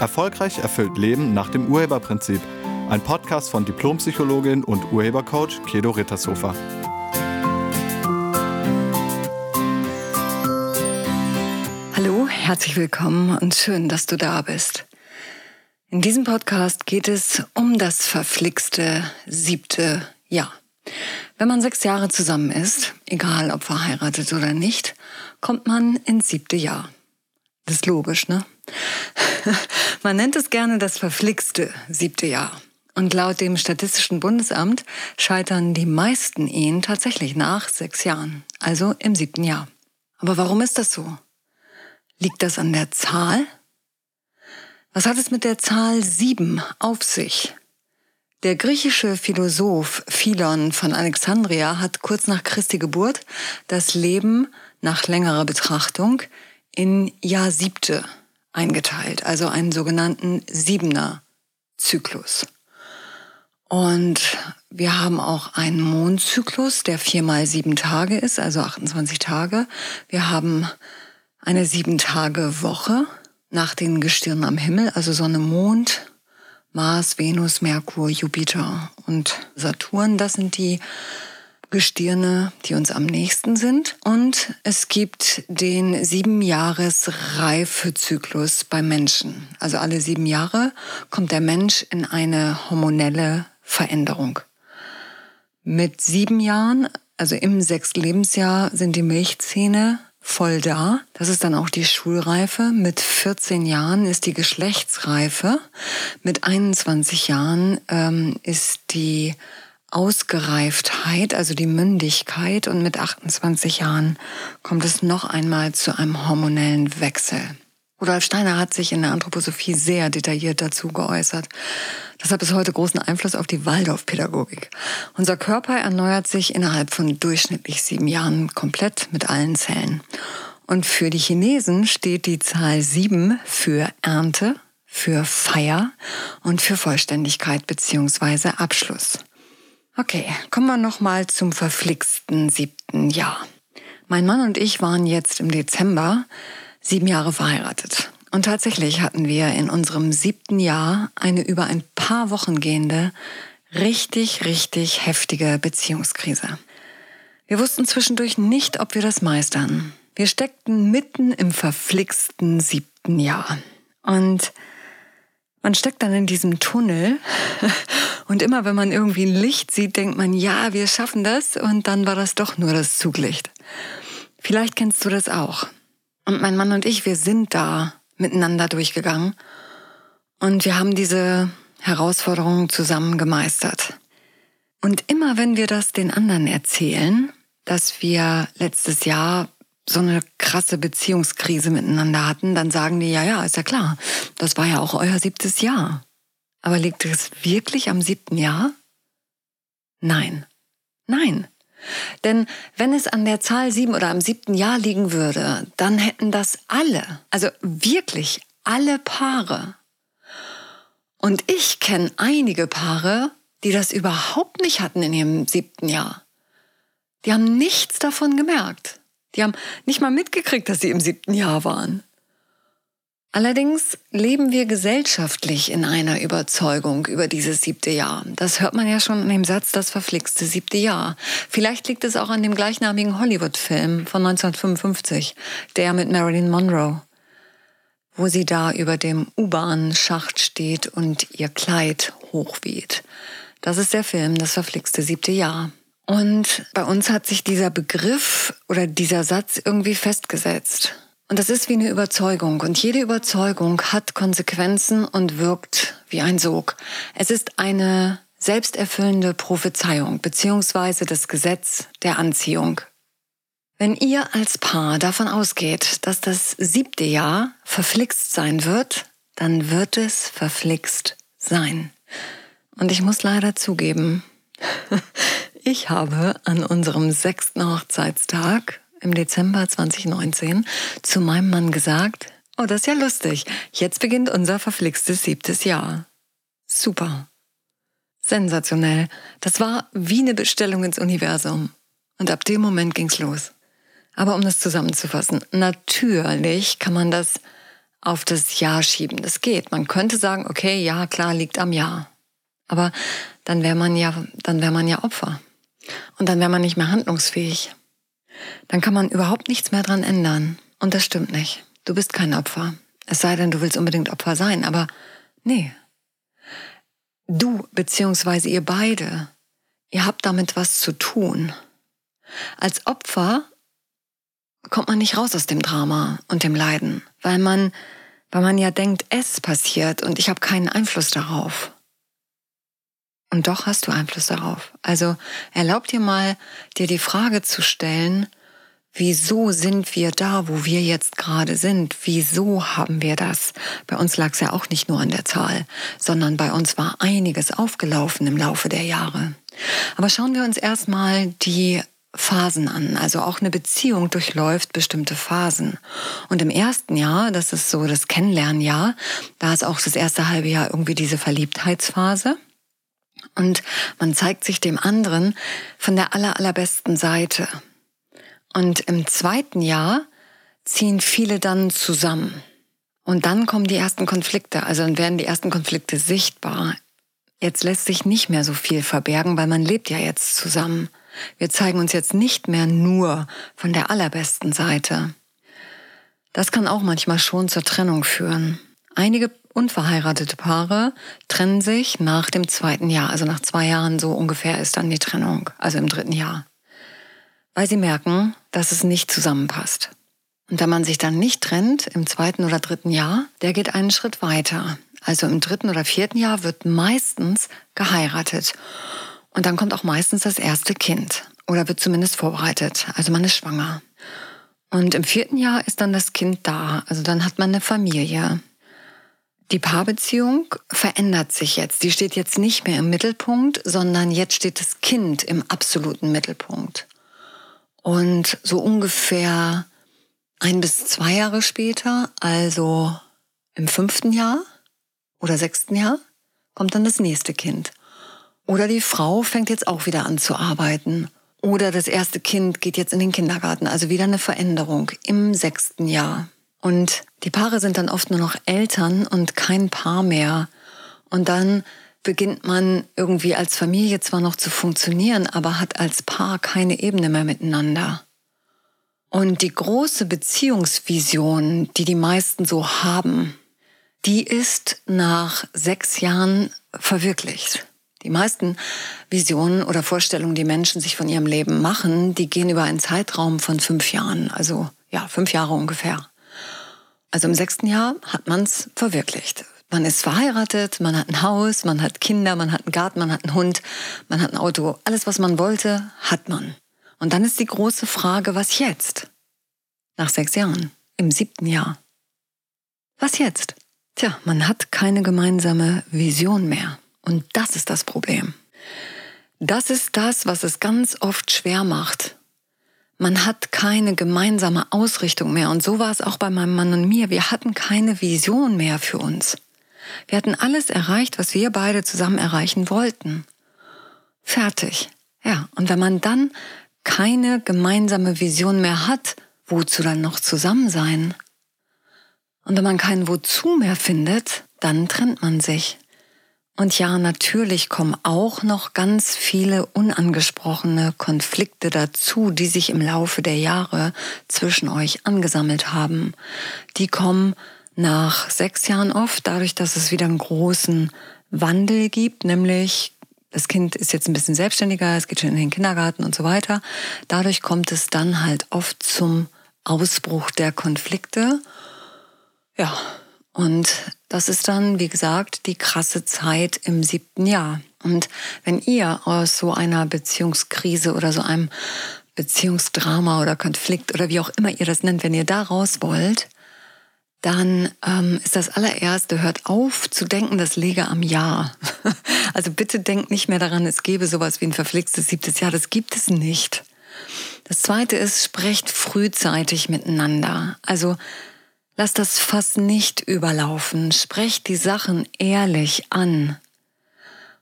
Erfolgreich erfüllt Leben nach dem Urheberprinzip. Ein Podcast von Diplompsychologin und Urhebercoach Kedo Rittershofer. Hallo, herzlich willkommen und schön, dass du da bist. In diesem Podcast geht es um das verflixte siebte Jahr. Wenn man sechs Jahre zusammen ist, egal ob verheiratet oder nicht, kommt man ins siebte Jahr. Das ist logisch, ne? Man nennt es gerne das verflixte siebte Jahr. Und laut dem Statistischen Bundesamt scheitern die meisten Ehen tatsächlich nach sechs Jahren, also im siebten Jahr. Aber warum ist das so? Liegt das an der Zahl? Was hat es mit der Zahl sieben auf sich? Der griechische Philosoph Philon von Alexandria hat kurz nach Christi Geburt das Leben nach längerer Betrachtung in Jahr siebte eingeteilt, also einen sogenannten Siebener Zyklus. Und wir haben auch einen Mondzyklus, der viermal sieben Tage ist, also 28 Tage. Wir haben eine sieben Tage Woche nach den Gestirnen am Himmel, also Sonne, Mond, Mars, Venus, Merkur, Jupiter und Saturn. Das sind die Gestirne, die uns am nächsten sind. Und es gibt den sieben Jahres Reifezyklus beim Menschen. Also alle sieben Jahre kommt der Mensch in eine hormonelle Veränderung. Mit sieben Jahren, also im sechsten Lebensjahr, sind die Milchzähne voll da. Das ist dann auch die Schulreife. Mit 14 Jahren ist die Geschlechtsreife. Mit 21 Jahren ähm, ist die Ausgereiftheit, also die Mündigkeit. Und mit 28 Jahren kommt es noch einmal zu einem hormonellen Wechsel. Rudolf Steiner hat sich in der Anthroposophie sehr detailliert dazu geäußert. Das hat bis heute großen Einfluss auf die Waldorfpädagogik. Unser Körper erneuert sich innerhalb von durchschnittlich sieben Jahren komplett mit allen Zellen. Und für die Chinesen steht die Zahl sieben für Ernte, für Feier und für Vollständigkeit bzw. Abschluss. Okay, kommen wir nochmal zum verflixten siebten Jahr. Mein Mann und ich waren jetzt im Dezember sieben Jahre verheiratet. Und tatsächlich hatten wir in unserem siebten Jahr eine über ein paar Wochen gehende, richtig, richtig heftige Beziehungskrise. Wir wussten zwischendurch nicht, ob wir das meistern. Wir steckten mitten im verflixten siebten Jahr. Und man steckt dann in diesem Tunnel und immer wenn man irgendwie ein Licht sieht, denkt man, ja, wir schaffen das und dann war das doch nur das Zuglicht. Vielleicht kennst du das auch. Und mein Mann und ich, wir sind da miteinander durchgegangen und wir haben diese Herausforderungen zusammen gemeistert. Und immer wenn wir das den anderen erzählen, dass wir letztes Jahr so eine krasse Beziehungskrise miteinander hatten, dann sagen die, ja, ja, ist ja klar, das war ja auch euer siebtes Jahr. Aber liegt es wirklich am siebten Jahr? Nein. Nein. Denn wenn es an der Zahl sieben oder am siebten Jahr liegen würde, dann hätten das alle, also wirklich alle Paare. Und ich kenne einige Paare, die das überhaupt nicht hatten in ihrem siebten Jahr. Die haben nichts davon gemerkt. Die haben nicht mal mitgekriegt, dass sie im siebten Jahr waren. Allerdings leben wir gesellschaftlich in einer Überzeugung über dieses siebte Jahr. Das hört man ja schon in dem Satz, das verflixte siebte Jahr. Vielleicht liegt es auch an dem gleichnamigen Hollywood-Film von 1955, der mit Marilyn Monroe, wo sie da über dem U-Bahn-Schacht steht und ihr Kleid hochweht. Das ist der Film, das verflixte siebte Jahr. Und bei uns hat sich dieser Begriff oder dieser Satz irgendwie festgesetzt. Und das ist wie eine Überzeugung. Und jede Überzeugung hat Konsequenzen und wirkt wie ein Sog. Es ist eine selbsterfüllende Prophezeiung beziehungsweise das Gesetz der Anziehung. Wenn ihr als Paar davon ausgeht, dass das siebte Jahr verflixt sein wird, dann wird es verflixt sein. Und ich muss leider zugeben, ich habe an unserem sechsten Hochzeitstag im Dezember 2019 zu meinem Mann gesagt, oh, das ist ja lustig, jetzt beginnt unser verflixtes siebtes Jahr. Super. Sensationell. Das war wie eine Bestellung ins Universum. Und ab dem Moment ging's los. Aber um das zusammenzufassen, natürlich kann man das auf das Ja schieben. Das geht. Man könnte sagen, okay, ja, klar, liegt am Ja. Aber dann wäre man ja, dann wäre man ja Opfer. Und dann wäre man nicht mehr handlungsfähig. Dann kann man überhaupt nichts mehr dran ändern. Und das stimmt nicht. Du bist kein Opfer. Es sei denn, du willst unbedingt Opfer sein, aber nee. Du beziehungsweise ihr beide, ihr habt damit was zu tun. Als Opfer kommt man nicht raus aus dem Drama und dem Leiden, weil man, weil man ja denkt, es passiert und ich habe keinen Einfluss darauf. Und doch hast du Einfluss darauf. Also erlaub dir mal, dir die Frage zu stellen, wieso sind wir da, wo wir jetzt gerade sind? Wieso haben wir das? Bei uns lag es ja auch nicht nur an der Zahl, sondern bei uns war einiges aufgelaufen im Laufe der Jahre. Aber schauen wir uns erstmal die Phasen an. Also auch eine Beziehung durchläuft bestimmte Phasen. Und im ersten Jahr, das ist so das Kennenlernjahr, da ist auch das erste halbe Jahr irgendwie diese Verliebtheitsphase. Und man zeigt sich dem anderen von der aller, allerbesten Seite. Und im zweiten Jahr ziehen viele dann zusammen. Und dann kommen die ersten Konflikte, also dann werden die ersten Konflikte sichtbar. Jetzt lässt sich nicht mehr so viel verbergen, weil man lebt ja jetzt zusammen. Wir zeigen uns jetzt nicht mehr nur von der allerbesten Seite. Das kann auch manchmal schon zur Trennung führen. Einige unverheiratete Paare trennen sich nach dem zweiten Jahr, also nach zwei Jahren so ungefähr ist dann die Trennung, also im dritten Jahr weil sie merken, dass es nicht zusammenpasst. Und wenn man sich dann nicht trennt im zweiten oder dritten Jahr, der geht einen Schritt weiter. Also im dritten oder vierten Jahr wird meistens geheiratet. Und dann kommt auch meistens das erste Kind oder wird zumindest vorbereitet. Also man ist schwanger. Und im vierten Jahr ist dann das Kind da. Also dann hat man eine Familie. Die Paarbeziehung verändert sich jetzt. Die steht jetzt nicht mehr im Mittelpunkt, sondern jetzt steht das Kind im absoluten Mittelpunkt. Und so ungefähr ein bis zwei Jahre später, also im fünften Jahr oder sechsten Jahr, kommt dann das nächste Kind. Oder die Frau fängt jetzt auch wieder an zu arbeiten. Oder das erste Kind geht jetzt in den Kindergarten. Also wieder eine Veränderung im sechsten Jahr. Und die Paare sind dann oft nur noch Eltern und kein Paar mehr. Und dann beginnt man irgendwie als Familie zwar noch zu funktionieren, aber hat als Paar keine Ebene mehr miteinander. Und die große Beziehungsvision, die die meisten so haben, die ist nach sechs Jahren verwirklicht. Die meisten Visionen oder Vorstellungen, die Menschen sich von ihrem Leben machen, die gehen über einen Zeitraum von fünf Jahren, also ja, fünf Jahre ungefähr. Also im sechsten Jahr hat man es verwirklicht. Man ist verheiratet, man hat ein Haus, man hat Kinder, man hat einen Garten, man hat einen Hund, man hat ein Auto. Alles, was man wollte, hat man. Und dann ist die große Frage, was jetzt? Nach sechs Jahren, im siebten Jahr. Was jetzt? Tja, man hat keine gemeinsame Vision mehr. Und das ist das Problem. Das ist das, was es ganz oft schwer macht. Man hat keine gemeinsame Ausrichtung mehr. Und so war es auch bei meinem Mann und mir. Wir hatten keine Vision mehr für uns. Wir hatten alles erreicht, was wir beide zusammen erreichen wollten. Fertig. Ja, und wenn man dann keine gemeinsame Vision mehr hat, wozu dann noch zusammen sein? Und wenn man kein Wozu mehr findet, dann trennt man sich. Und ja, natürlich kommen auch noch ganz viele unangesprochene Konflikte dazu, die sich im Laufe der Jahre zwischen euch angesammelt haben. Die kommen nach sechs Jahren oft, dadurch, dass es wieder einen großen Wandel gibt, nämlich das Kind ist jetzt ein bisschen selbstständiger, es geht schon in den Kindergarten und so weiter. Dadurch kommt es dann halt oft zum Ausbruch der Konflikte. Ja, und das ist dann, wie gesagt, die krasse Zeit im siebten Jahr. Und wenn ihr aus so einer Beziehungskrise oder so einem Beziehungsdrama oder Konflikt oder wie auch immer ihr das nennt, wenn ihr da raus wollt, dann ähm, ist das allererste, hört auf zu denken, das lege am Jahr. also bitte denkt nicht mehr daran, es gäbe sowas wie ein verflixtes siebtes Jahr. Das gibt es nicht. Das zweite ist, sprecht frühzeitig miteinander. Also lasst das Fass nicht überlaufen. Sprecht die Sachen ehrlich an.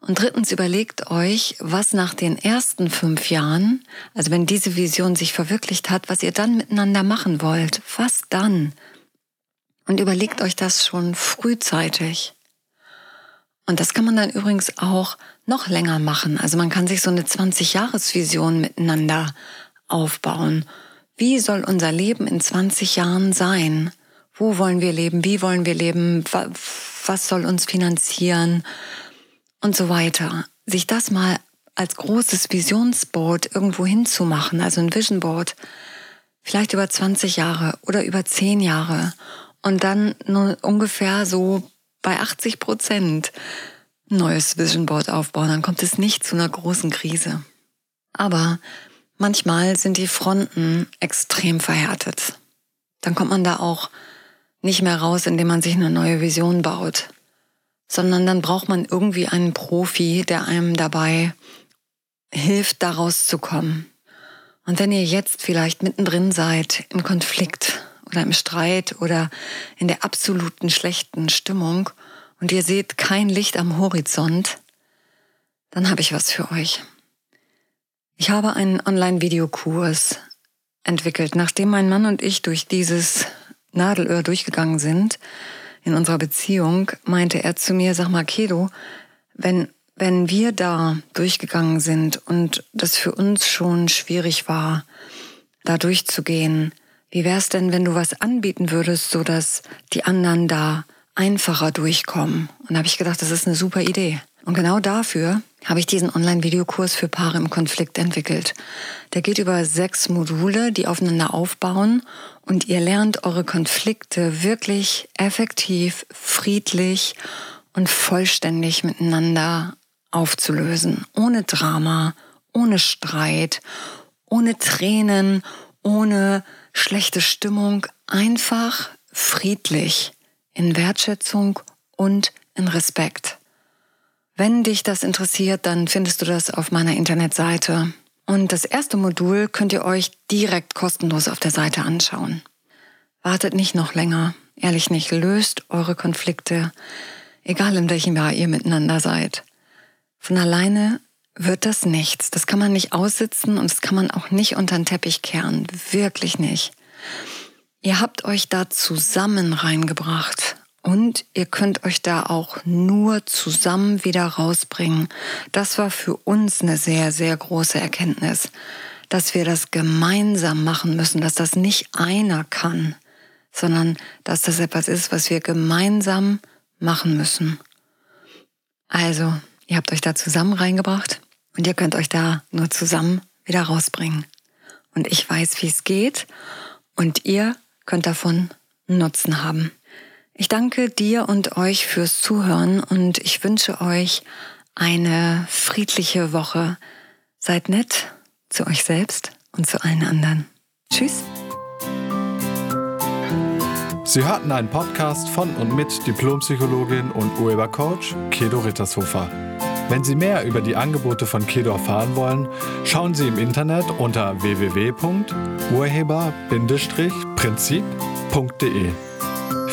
Und drittens überlegt euch, was nach den ersten fünf Jahren, also wenn diese Vision sich verwirklicht hat, was ihr dann miteinander machen wollt. Was dann? Und überlegt euch das schon frühzeitig. Und das kann man dann übrigens auch noch länger machen. Also man kann sich so eine 20-Jahres-Vision miteinander aufbauen. Wie soll unser Leben in 20 Jahren sein? Wo wollen wir leben? Wie wollen wir leben? Was soll uns finanzieren? Und so weiter. Sich das mal als großes Visionsboard irgendwo hinzumachen, also ein Vision Board, vielleicht über 20 Jahre oder über 10 Jahre und dann nur ungefähr so bei 80 Prozent neues Vision Board aufbauen, dann kommt es nicht zu einer großen Krise. Aber manchmal sind die Fronten extrem verhärtet. Dann kommt man da auch nicht mehr raus, indem man sich eine neue Vision baut, sondern dann braucht man irgendwie einen Profi, der einem dabei hilft, da rauszukommen. Und wenn ihr jetzt vielleicht mittendrin seid im Konflikt oder im Streit oder in der absoluten schlechten Stimmung und ihr seht kein Licht am Horizont, dann habe ich was für euch. Ich habe einen Online-Videokurs entwickelt, nachdem mein Mann und ich durch dieses Nadelöhr durchgegangen sind in unserer Beziehung, meinte er zu mir, sag mal, Kedo, wenn, wenn wir da durchgegangen sind und das für uns schon schwierig war, da durchzugehen, wie wär's denn, wenn du was anbieten würdest, so dass die anderen da einfacher durchkommen. Und da habe ich gedacht, das ist eine super Idee. Und genau dafür habe ich diesen Online-Videokurs für Paare im Konflikt entwickelt. Der geht über sechs Module, die aufeinander aufbauen und ihr lernt eure Konflikte wirklich effektiv, friedlich und vollständig miteinander aufzulösen. Ohne Drama, ohne Streit, ohne Tränen, ohne schlechte Stimmung, einfach friedlich in Wertschätzung und in Respekt. Wenn dich das interessiert, dann findest du das auf meiner Internetseite. Und das erste Modul könnt ihr euch direkt kostenlos auf der Seite anschauen. Wartet nicht noch länger, ehrlich nicht, löst eure Konflikte, egal in welchem Jahr ihr miteinander seid. Von alleine wird das nichts. Das kann man nicht aussitzen und das kann man auch nicht unter den Teppich kehren. Wirklich nicht. Ihr habt euch da zusammen reingebracht und ihr könnt euch da auch nur zusammen wieder rausbringen. Das war für uns eine sehr, sehr große Erkenntnis, dass wir das gemeinsam machen müssen, dass das nicht einer kann, sondern dass das etwas ist, was wir gemeinsam machen müssen. Also, ihr habt euch da zusammen reingebracht und ihr könnt euch da nur zusammen wieder rausbringen. Und ich weiß, wie es geht und ihr könnt davon Nutzen haben. Ich danke dir und euch fürs Zuhören und ich wünsche euch eine friedliche Woche. Seid nett zu euch selbst und zu allen anderen. Tschüss. Sie hörten einen Podcast von und mit Diplompsychologin und Urhebercoach Kedo Rittershofer. Wenn Sie mehr über die Angebote von Kedo erfahren wollen, schauen Sie im Internet unter www.urheber-prinzip.de.